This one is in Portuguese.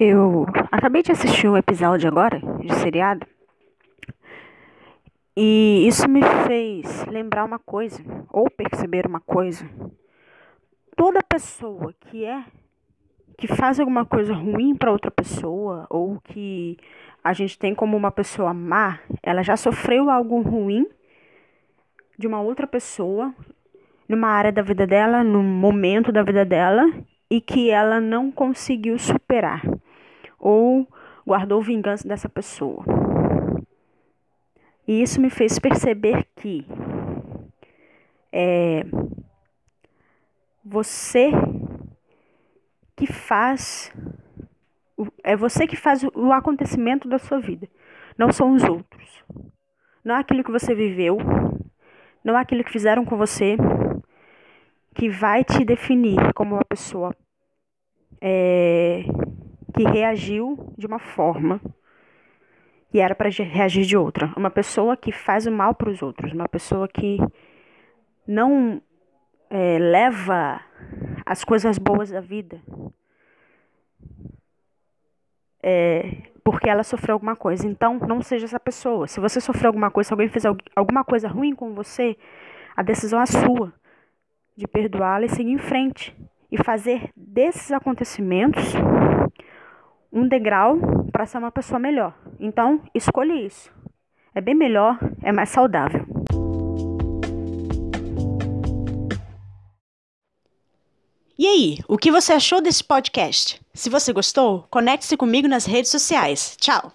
Eu acabei de assistir um episódio agora de seriado e isso me fez lembrar uma coisa ou perceber uma coisa. Toda pessoa que é que faz alguma coisa ruim para outra pessoa ou que a gente tem como uma pessoa má, ela já sofreu algo ruim de uma outra pessoa numa área da vida dela, num momento da vida dela e que ela não conseguiu superar ou guardou vingança dessa pessoa. E isso me fez perceber que é você que faz é você que faz o acontecimento da sua vida, não são os outros. Não é aquilo que você viveu, não é aquilo que fizeram com você que vai te definir como uma pessoa é, que reagiu de uma forma e era para reagir de outra. Uma pessoa que faz o mal para os outros, uma pessoa que não é, leva as coisas boas da vida é, porque ela sofreu alguma coisa. Então, não seja essa pessoa. Se você sofreu alguma coisa, se alguém fez alguma coisa ruim com você, a decisão é sua de perdoá-la e seguir em frente e fazer desses acontecimentos um degrau para ser uma pessoa melhor. Então, escolha isso. É bem melhor, é mais saudável. E aí, o que você achou desse podcast? Se você gostou, conecte-se comigo nas redes sociais. Tchau!